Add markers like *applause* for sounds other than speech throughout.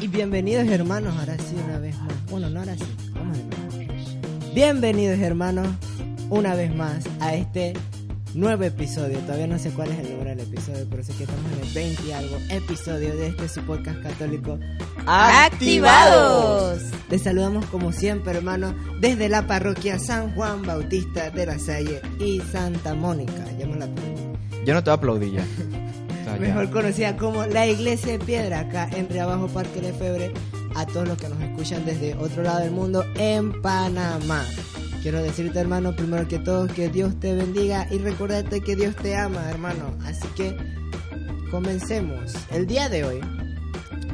Y bienvenidos hermanos, ahora sí una vez más. Bueno, no ahora sí, vamos de nuevo. Bienvenidos hermanos, una vez más a este nuevo episodio. Todavía no sé cuál es el número del episodio, pero sé que estamos en el 20 y algo episodio de este su podcast católico ¡Activados! Les saludamos como siempre, hermanos, desde la parroquia San Juan Bautista de la Salle y Santa Mónica. Me la. Yo no te voy a aplaudir ya. *laughs* O. Mejor conocida como la Iglesia de Piedra, acá en Reabajo Parque Lefebre, a todos los que nos escuchan desde otro lado del mundo, en Panamá. Quiero decirte, hermano, primero que todo, que Dios te bendiga y recordarte que Dios te ama, hermano. Así que comencemos. El día de hoy,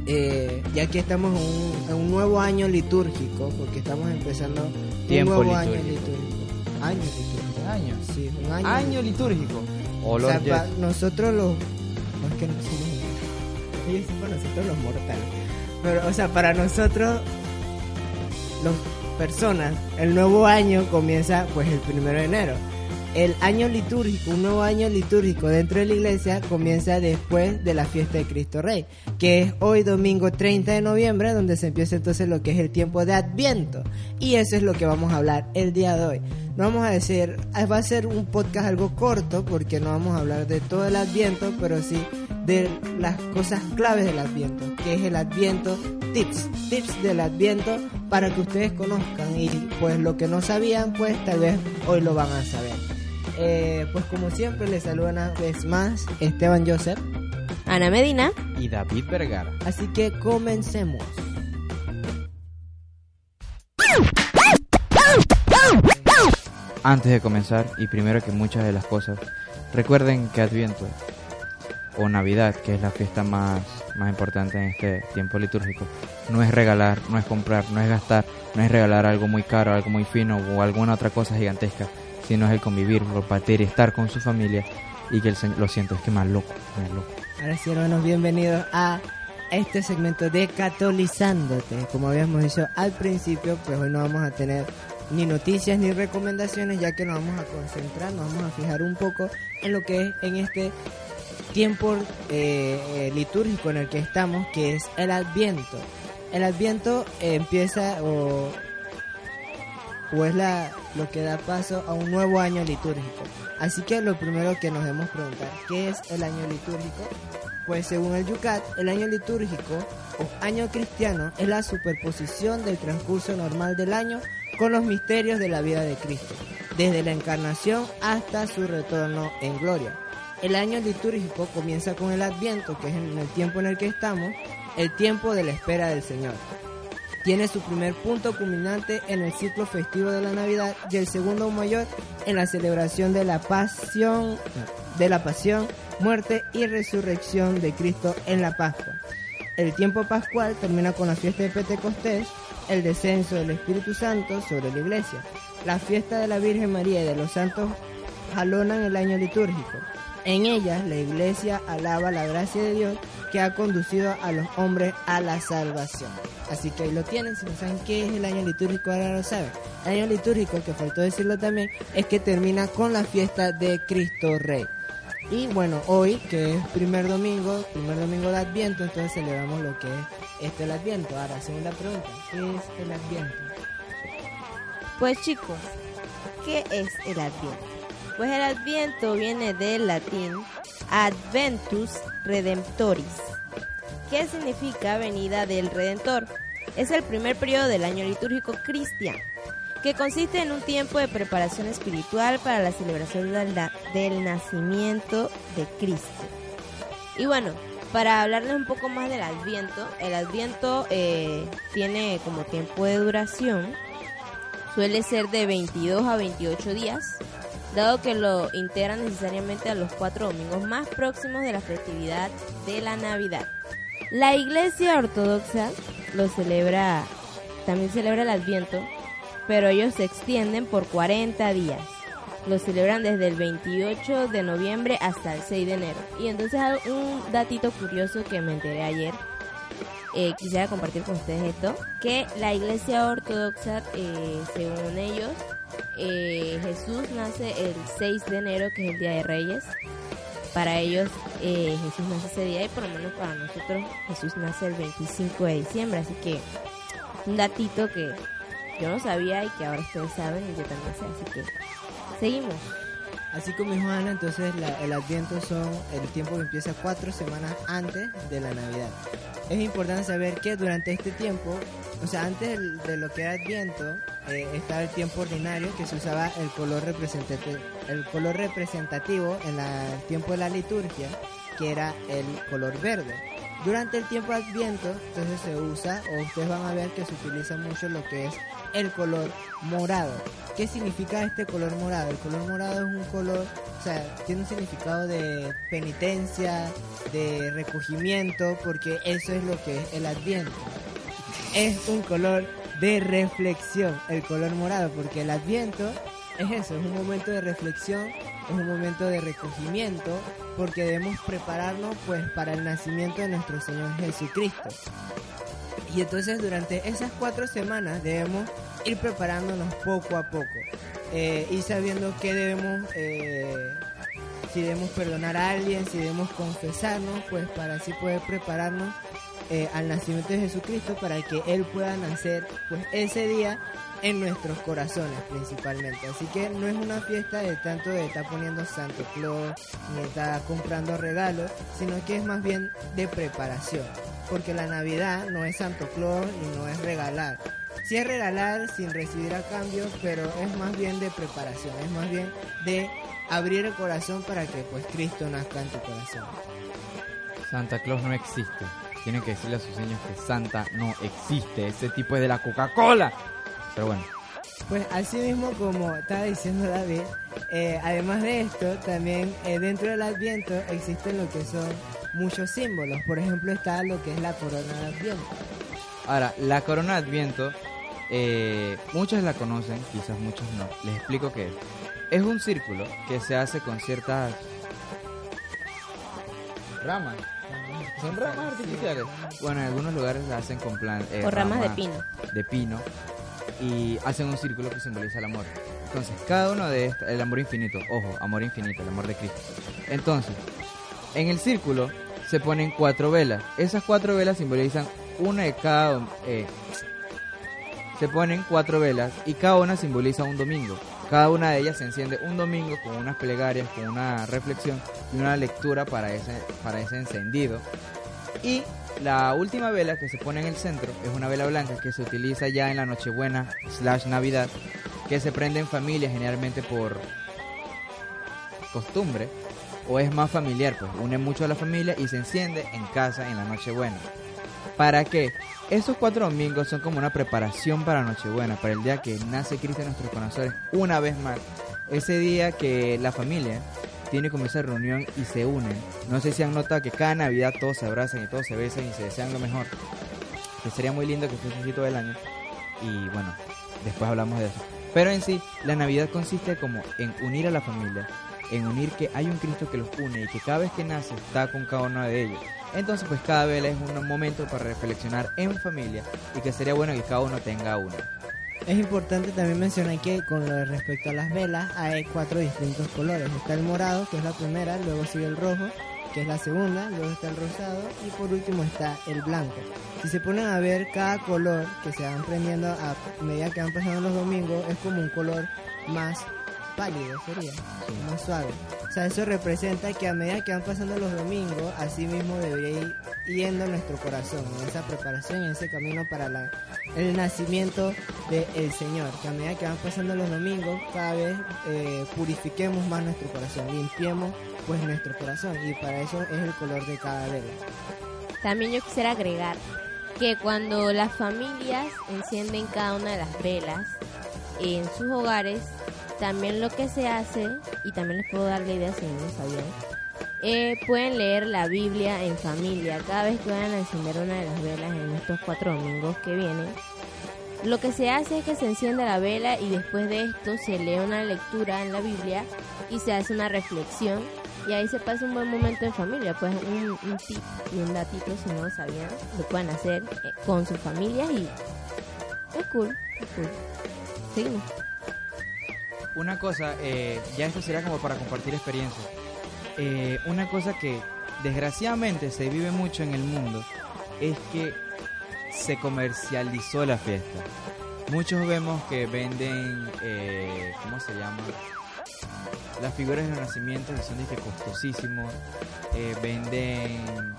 eh, ya que estamos en un, en un nuevo año litúrgico, porque estamos empezando Tiempo un nuevo año litúrgico. litúrgico. Año litúrgico. Año. Sí, un año. Año litúrgico. O Olor sea, nosotros los. No es que no somos. Yo decía para nosotros los mortales. Pero, o sea, para nosotros, las personas, el nuevo año comienza pues el primero de enero. El año litúrgico, un nuevo año litúrgico dentro de la iglesia comienza después de la fiesta de Cristo Rey, que es hoy domingo 30 de noviembre, donde se empieza entonces lo que es el tiempo de Adviento. Y eso es lo que vamos a hablar el día de hoy. No vamos a decir, ah, va a ser un podcast algo corto, porque no vamos a hablar de todo el Adviento, pero sí de las cosas claves del Adviento, que es el Adviento tips, tips del Adviento para que ustedes conozcan y pues lo que no sabían, pues tal vez hoy lo van a saber. Eh, pues como siempre les saluda una vez más Esteban Joseph, Ana Medina. Y David Vergara. así que comencemos. Antes de comenzar, y primero que muchas de las cosas, recuerden que Adviento o Navidad, que es la fiesta más, más importante en este tiempo litúrgico, no es regalar, no es comprar, no es gastar, no es regalar algo muy caro, algo muy fino o alguna otra cosa gigantesca, sino es el convivir, compartir estar con su familia y que el Señor, lo siento, es que más loco, más loco. Ahora sí, hermanos, bienvenidos a este segmento de Catolizándote. Como habíamos dicho al principio, pues hoy no vamos a tener ni noticias ni recomendaciones, ya que nos vamos a concentrar, nos vamos a fijar un poco en lo que es en este tiempo eh, litúrgico en el que estamos, que es el Adviento. El Adviento empieza o, o es la, lo que da paso a un nuevo año litúrgico. Así que lo primero que nos debemos preguntar, ¿qué es el año litúrgico? Pues según el Yucat, el año litúrgico o año cristiano es la superposición del transcurso normal del año con los misterios de la vida de Cristo, desde la encarnación hasta su retorno en gloria. El año litúrgico comienza con el Adviento, que es en el tiempo en el que estamos, el tiempo de la espera del Señor. Tiene su primer punto culminante en el ciclo festivo de la Navidad y el segundo mayor en la celebración de la pasión, de la pasión, muerte y resurrección de Cristo en la Pascua. El tiempo pascual termina con la fiesta de Pentecostés, el descenso del Espíritu Santo sobre la iglesia. La fiesta de la Virgen María y de los santos jalonan el año litúrgico. En ellas la iglesia alaba la gracia de Dios que ha conducido a los hombres a la salvación. Así que ahí lo tienen, si no saben qué es el año litúrgico, ahora lo saben. El año litúrgico, que faltó decirlo también, es que termina con la fiesta de Cristo Rey. Y bueno, hoy, que es primer domingo, primer domingo de Adviento, entonces celebramos lo que es este el Adviento. Ahora, segunda pregunta, ¿qué es el Adviento? Pues chicos, ¿qué es el Adviento? Pues el Adviento viene del latín Adventus Redemptoris, que significa venida del Redentor. Es el primer periodo del año litúrgico cristiano, que consiste en un tiempo de preparación espiritual para la celebración del, na- del nacimiento de Cristo. Y bueno, para hablarles un poco más del Adviento, el Adviento eh, tiene como tiempo de duración suele ser de 22 a 28 días, dado que lo integran necesariamente a los cuatro domingos más próximos de la festividad de la Navidad. La iglesia ortodoxa lo celebra, también celebra el Adviento, pero ellos se extienden por 40 días. Lo celebran desde el 28 de noviembre hasta el 6 de enero. Y entonces un datito curioso que me enteré ayer, eh, quisiera compartir con ustedes esto, que la iglesia ortodoxa, eh, según ellos, eh, Jesús nace el 6 de enero, que es el Día de Reyes. Para ellos Jesús nace ese día y por lo menos para nosotros Jesús nace el 25 de diciembre. Así que un datito que yo no sabía y que ahora ustedes saben y yo también sé. Así que seguimos. Así como dijo Ana, entonces el Adviento son el tiempo que empieza cuatro semanas antes de la Navidad. Es importante saber que durante este tiempo, o sea, antes de lo que era Adviento, eh, estaba el tiempo ordinario que se usaba el color representativo, el color representativo en el tiempo de la liturgia, que era el color verde. Durante el tiempo Adviento, entonces se usa, o ustedes van a ver que se utiliza mucho lo que es el color morado. ¿Qué significa este color morado? El color morado es un color, o sea, tiene un significado de penitencia, de recogimiento, porque eso es lo que es el Adviento. Es un color de reflexión, el color morado, porque el Adviento es eso, es un momento de reflexión, es un momento de recogimiento, porque debemos prepararnos pues para el nacimiento de nuestro Señor Jesucristo. Y entonces durante esas cuatro semanas debemos ir preparándonos poco a poco eh, y sabiendo que debemos, eh, si debemos perdonar a alguien, si debemos confesarnos, pues para así poder prepararnos eh, al nacimiento de Jesucristo para que Él pueda nacer pues ese día en nuestros corazones principalmente. Así que no es una fiesta de tanto de estar poniendo Santo Claus ni estar comprando regalos, sino que es más bien de preparación. Porque la Navidad no es Santo Claus y no es regalar. Sí es regalar sin recibir a cambio, pero es más bien de preparación, es más bien de abrir el corazón para que pues Cristo nazca en tu corazón. Santa Claus no existe. Tienen que decirle a sus niños que Santa no existe. Ese tipo es de la Coca-Cola. Pero bueno. Pues así mismo como estaba diciendo David, eh, además de esto, también eh, dentro del Adviento existen lo que son muchos símbolos. Por ejemplo, está lo que es la corona de Adviento. Ahora, la corona de Adviento, eh, muchos la conocen, quizás muchos no. Les explico qué es. Es un círculo que se hace con ciertas ramas. Son ramas artificiales. Bueno, en algunos lugares la hacen con plan. o ramas de pino. De pino y hacen un círculo que simboliza el amor. Entonces, cada uno de estos, el amor infinito, ojo, amor infinito, el amor de Cristo. Entonces, en el círculo se ponen cuatro velas. Esas cuatro velas simbolizan una de cada... Eh, se ponen cuatro velas y cada una simboliza un domingo. Cada una de ellas se enciende un domingo con unas plegarias, con una reflexión y una lectura para ese, para ese encendido. Y la última vela que se pone en el centro es una vela blanca que se utiliza ya en la Nochebuena slash Navidad, que se prende en familia generalmente por costumbre o es más familiar, pues une mucho a la familia y se enciende en casa en la Nochebuena. ¿Para qué? Esos cuatro domingos son como una preparación para Nochebuena, para el día que nace Cristo en nuestros corazones una vez más. Ese día que la familia tiene como esa reunión y se unen. No sé si han notado que cada Navidad todos se abrazan y todos se besan y se desean lo mejor. Que sería muy lindo que fuese así todo el año. Y bueno, después hablamos de eso. Pero en sí, la Navidad consiste como en unir a la familia, en unir que hay un Cristo que los une y que cada vez que nace está con cada uno de ellos. Entonces, pues cada vez es un momento para reflexionar en familia y que sería bueno que cada uno tenga uno. Es importante también mencionar que con lo respecto a las velas hay cuatro distintos colores. Está el morado, que es la primera, luego sigue el rojo, que es la segunda, luego está el rosado y por último está el blanco. Si se ponen a ver cada color que se van prendiendo a medida que van pasando los domingos, es como un color más pálido, sería, más suave. O sea, eso representa que a medida que van pasando los domingos, así mismo debería ir yendo nuestro corazón, en esa preparación, en ese camino para la, el nacimiento del Señor. Que a medida que van pasando los domingos, cada vez eh, purifiquemos más nuestro corazón, limpiemos pues nuestro corazón y para eso es el color de cada vela. También yo quisiera agregar que cuando las familias encienden cada una de las velas en sus hogares, también lo que se hace, y también les puedo dar la idea si no sabían, eh, pueden leer la Biblia en familia cada vez que vayan a encender una de las velas en estos cuatro domingos que vienen. Lo que se hace es que se enciende la vela y después de esto se lee una lectura en la Biblia y se hace una reflexión y ahí se pasa un buen momento en familia. Pues un, un tip y un datito si no sabían, lo pueden hacer eh, con sus familias y es cool, es cool. Seguimos. Una cosa, eh, ya esto será como para compartir experiencias. Eh, una cosa que desgraciadamente se vive mucho en el mundo es que se comercializó la fiesta. Muchos vemos que venden, eh, ¿cómo se llama? Las figuras de nacimiento que son de que costosísimos. Eh, venden,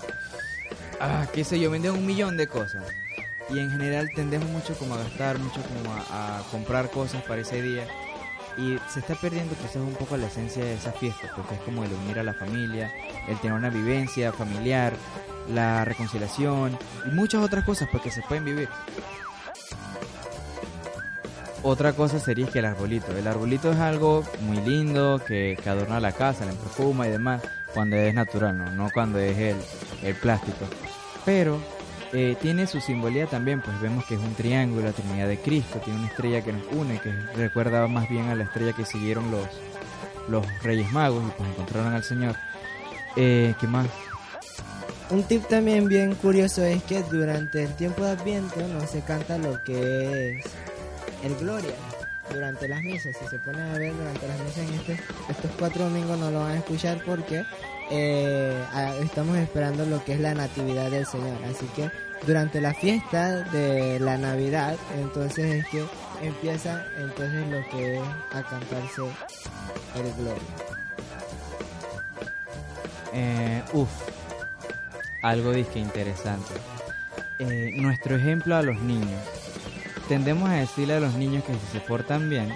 ah, qué sé yo, venden un millón de cosas. Y en general tendemos mucho como a gastar, mucho como a, a comprar cosas para ese día. Y se está perdiendo quizás un poco la esencia de esa fiesta, porque es como el unir a la familia, el tener una vivencia familiar, la reconciliación y muchas otras cosas pues, que se pueden vivir. Otra cosa sería que el arbolito. El arbolito es algo muy lindo que, que adorna la casa, le perfuma y demás, cuando es natural, no, no cuando es el, el plástico. Pero eh, tiene su simbolía también, pues vemos que es un triángulo, la Trinidad de Cristo, tiene una estrella que nos une, que recuerda más bien a la estrella que siguieron los, los Reyes Magos y pues encontraron al Señor. Eh, ¿Qué más? Un tip también bien curioso es que durante el tiempo de Adviento no se canta lo que es el Gloria durante las misas. Si se ponen a ver durante las misas en este, estos cuatro domingos no lo van a escuchar porque eh, estamos esperando lo que es la Natividad del Señor. Así que durante la fiesta de la Navidad, entonces es que empieza entonces lo que es a cantarse el Gloria. Eh, uf, algo disque interesante. Eh, nuestro ejemplo a los niños. Tendemos a decirle a los niños que si se portan bien,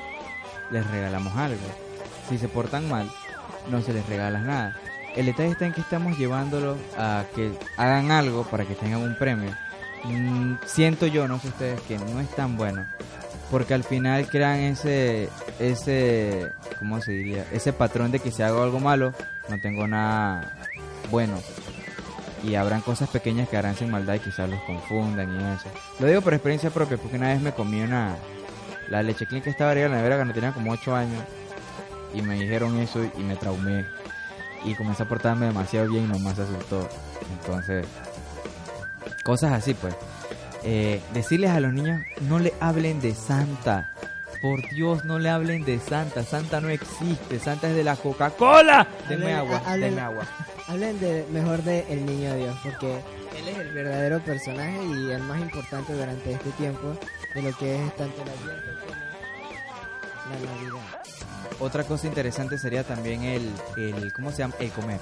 les regalamos algo. Si se portan mal, no se les regala nada. El detalle está en que estamos llevándolos a que hagan algo para que tengan un premio. Mm, siento yo, no sé ustedes, que no es tan bueno. Porque al final crean ese, ese, ¿cómo se diría? Ese patrón de que si hago algo malo, no tengo nada bueno. Y habrán cosas pequeñas que harán sin maldad y quizás los confundan y eso. Lo digo por experiencia propia, porque una vez me comí una... La leche clean que estaba arriba de la nevera cuando tenía como 8 años. Y me dijeron eso y me traumé. Y comencé a portarme demasiado bien y mamá se asustó. Entonces, cosas así pues. Eh, decirles a los niños, no le hablen de Santa. Por Dios, no le hablen de Santa. Santa no existe. Santa es de la Coca-Cola. Denme agua, hablen- denme agua. *laughs* Hablen de, mejor de El Niño Dios, porque él es el verdadero personaje y el más importante durante este tiempo de lo que es tanto el Adviento como la Navidad. Otra cosa interesante sería también el, el ¿cómo se llama? El comer.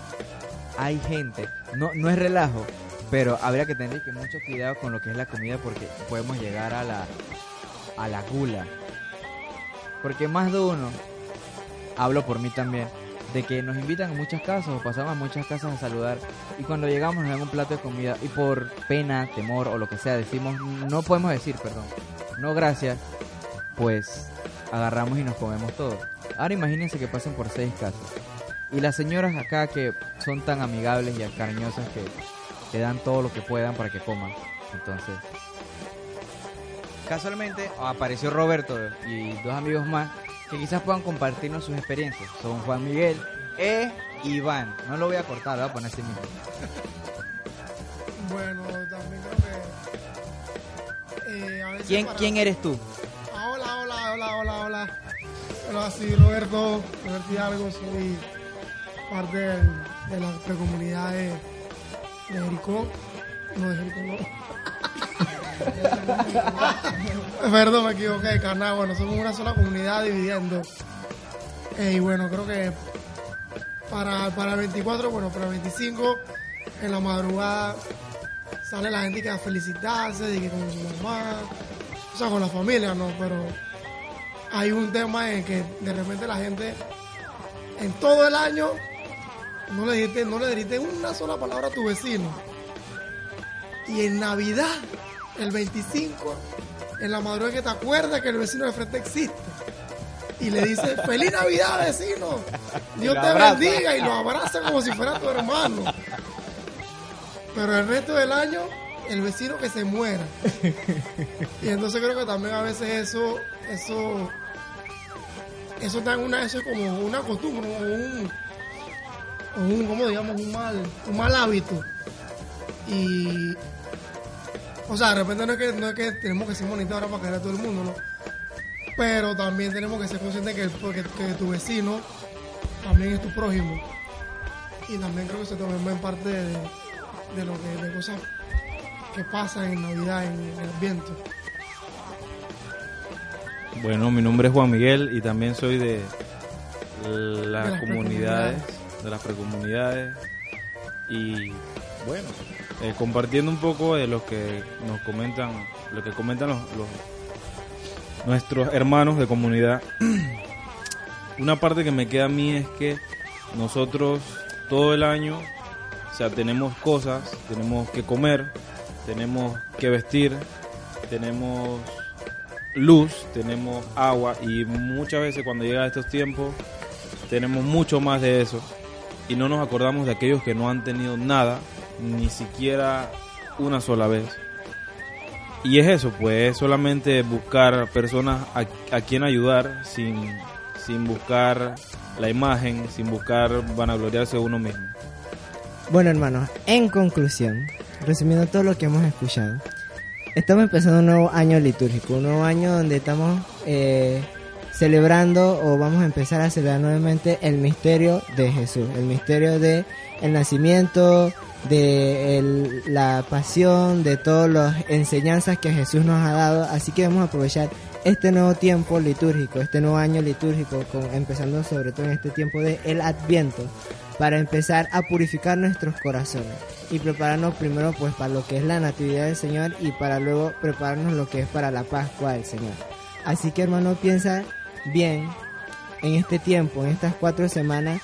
Hay gente, no, no es relajo, pero habría que tener que mucho cuidado con lo que es la comida porque podemos llegar a la, a la gula. Porque más de uno, hablo por mí también, de que nos invitan a muchas casas o pasamos a muchas casas a saludar y cuando llegamos nos dan un plato de comida y por pena, temor o lo que sea decimos, no podemos decir, perdón, no gracias, pues agarramos y nos comemos todo. Ahora imagínense que pasen por seis casas. Y las señoras acá que son tan amigables y cariñosas que te dan todo lo que puedan para que coman. Entonces, casualmente apareció Roberto y dos amigos más que quizás puedan compartirnos sus experiencias. Son Juan Miguel e Iván. No lo voy a cortar, lo voy a poner así mismo. Bueno, también creo que. eh, a veces ¿Quién, para- ¿Quién eres tú? Ah, hola, hola, hola, hola, hola. Hola, sí, Roberto, Roberto Hidalgo, soy parte de la comunidad de, de Jericó. No, de Jericó, no. *laughs* Perdón, me equivoqué, Caná. Bueno, somos una sola comunidad dividiendo. Eh, y bueno, creo que para, para el 24, bueno, para el 25, en la madrugada sale la gente que a felicitarse, de con su mamá, o sea, con la familia, ¿no? Pero hay un tema en que de repente la gente en todo el año no le dijiste, no le dijiste una sola palabra a tu vecino. Y en Navidad, el 25, en la madrugada que te acuerdas que el vecino de frente existe. Y le dice, *laughs* feliz Navidad, vecino. Dios te abraza. bendiga y lo abraza como si fuera tu hermano. Pero el resto del año, el vecino que se muera. Y entonces creo que también a veces eso, eso, eso está en una, eso es como una costumbre, como un, o un, como digamos, un mal, un mal hábito. Y, o sea, de repente no es que, no es que tenemos que ser bonitos ahora para querer a todo el mundo, ¿no? Pero también tenemos que ser conscientes que, porque, que tu vecino también es tu prójimo. Y también creo que eso también va en parte de, de lo que, de cosas que pasan en Navidad, en, en el viento. Bueno, mi nombre es Juan Miguel y también soy de las comunidades, de las precomunidades. Y bueno, eh, compartiendo un poco de lo que nos comentan, lo que comentan los, los- nuestros hermanos de comunidad. *clears throat* Una parte que me queda a mí es que nosotros todo el año, o sea, tenemos cosas, tenemos que comer, tenemos que vestir, tenemos luz, tenemos agua y muchas veces cuando llega estos tiempos tenemos mucho más de eso y no nos acordamos de aquellos que no han tenido nada, ni siquiera una sola vez. Y es eso, pues es solamente buscar personas a, a quien ayudar sin, sin buscar la imagen, sin buscar vanagloriarse uno mismo. Bueno, hermanos, en conclusión, resumiendo todo lo que hemos escuchado, estamos empezando un nuevo año litúrgico, un nuevo año donde estamos eh, celebrando o vamos a empezar a celebrar nuevamente el misterio de Jesús, el misterio de el nacimiento, de la pasión, de todas las enseñanzas que Jesús nos ha dado. Así que vamos a aprovechar este nuevo tiempo litúrgico, este nuevo año litúrgico, empezando sobre todo en este tiempo de el Adviento, para empezar a purificar nuestros corazones y prepararnos primero pues para lo que es la Natividad del Señor y para luego prepararnos lo que es para la Pascua del Señor. Así que hermano, piensa bien en este tiempo, en estas cuatro semanas,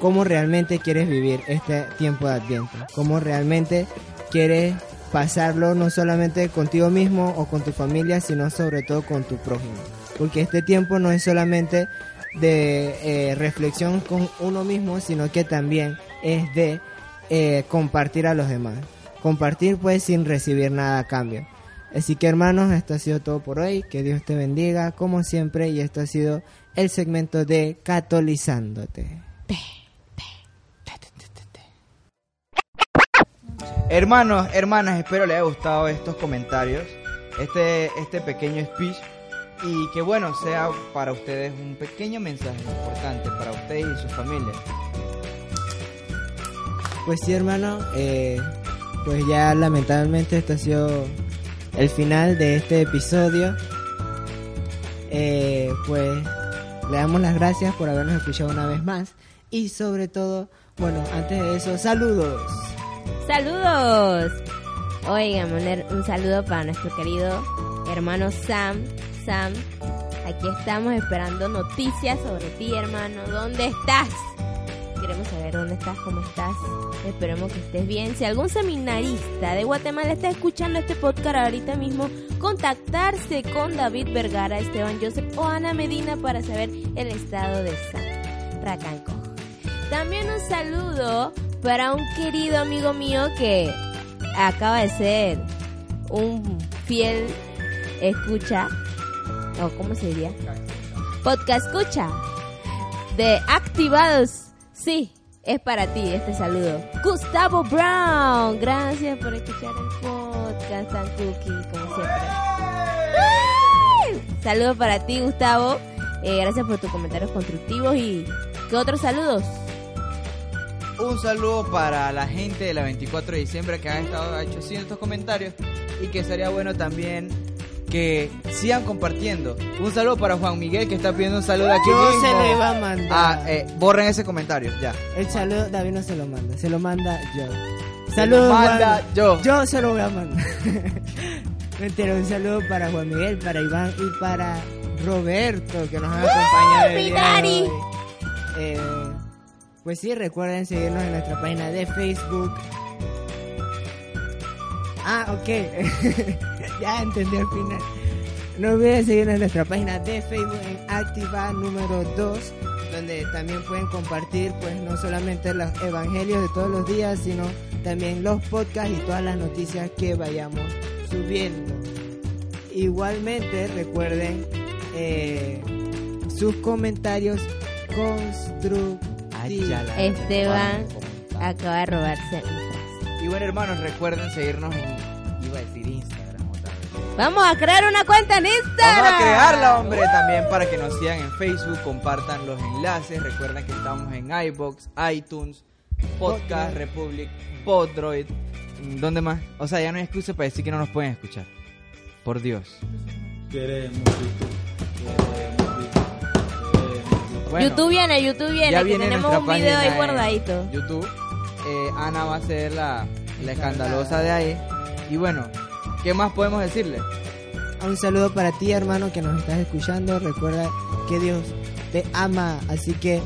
cómo realmente quieres vivir este tiempo de Adviento, cómo realmente quieres pasarlo no solamente contigo mismo o con tu familia, sino sobre todo con tu prójimo. Porque este tiempo no es solamente de eh, reflexión con uno mismo, sino que también es de eh, compartir a los demás. Compartir pues sin recibir nada a cambio. Así que hermanos, esto ha sido todo por hoy. Que Dios te bendiga como siempre y esto ha sido el segmento de Catolizándote. Hermanos, hermanas, espero les haya gustado estos comentarios, este, este pequeño speech y que bueno, sea para ustedes un pequeño mensaje importante para ustedes y su familia. Pues sí, hermano, eh, pues ya lamentablemente esto ha sido el final de este episodio. Eh, pues le damos las gracias por habernos escuchado una vez más y sobre todo, bueno, antes de eso, saludos. ¡Saludos! Oigan, un saludo para nuestro querido hermano Sam. Sam, aquí estamos esperando noticias sobre ti, hermano. ¿Dónde estás? Queremos saber dónde estás, cómo estás. Esperemos que estés bien. Si algún seminarista de Guatemala está escuchando este podcast ahorita mismo, contactarse con David Vergara, Esteban Joseph o Ana Medina para saber el estado de Sam. Racanco. También un saludo para un querido amigo mío que acaba de ser un fiel escucha, o cómo se diría, podcast escucha de Activados. Sí, es para ti este saludo. Gustavo Brown, gracias por escuchar el podcast tan cookie como siempre. Saludos para ti, Gustavo. Eh, gracias por tus comentarios constructivos y ¿qué otros saludos? Un saludo para la gente de la 24 de diciembre que han estado hecho haciendo estos comentarios y que sería bueno también que sigan compartiendo. Un saludo para Juan Miguel que está pidiendo un saludo aquí Yo mismo. se lo iba a mandar. Ah, eh, borren ese comentario, ya. El saludo, David no se lo manda, se lo manda yo. Se Saludos, lo manda Juan. yo. Yo se lo voy a mandar. *laughs* Mentira, un saludo para Juan Miguel, para Iván y para Roberto, que nos han acompañado. el mi daddy! Eh, pues sí, recuerden seguirnos en nuestra página de Facebook. Ah, ok. *laughs* ya entendí al final. No olviden seguirnos en nuestra página de Facebook en Activa número 2 donde también pueden compartir pues no solamente los evangelios de todos los días, sino también los podcasts y todas las noticias que vayamos subiendo. Igualmente recuerden eh, sus comentarios constructivos. Esteban acaba de robarse. Y bueno, hermanos, recuerden seguirnos en. Iba a decir Instagram otra vez. Vamos a crear una cuenta en Instagram. Vamos a crearla, hombre, también para que nos sigan en Facebook, compartan los enlaces. Recuerden que estamos en iBox, iTunes, Podcast Republic, Podroid. ¿Dónde más? O sea, ya no hay excusa para decir que no nos pueden escuchar. Por Dios. Queremos YouTube. Queremos YouTube. Queremos YouTube. Bueno, YouTube viene, YouTube viene, ya que viene tenemos un video ahí guardadito. YouTube. Eh, Ana va a ser la, la escandalosa de ahí. Y bueno, ¿qué más podemos decirle? Un saludo para ti, hermano, que nos estás escuchando. Recuerda que Dios te ama, así que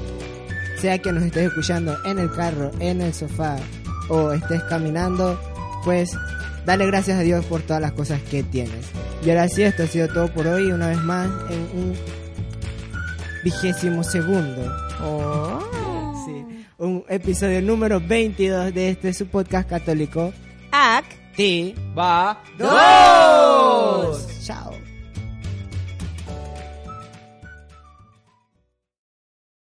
sea que nos estés escuchando en el carro, en el sofá o estés caminando, pues dale gracias a Dios por todas las cosas que tienes. Y ahora sí, esto ha sido todo por hoy, una vez más en un vigésimo segundo. Oh. Sí, un episodio número 22 de este su podcast católico. Ac. Sí. Va. ¡Dos!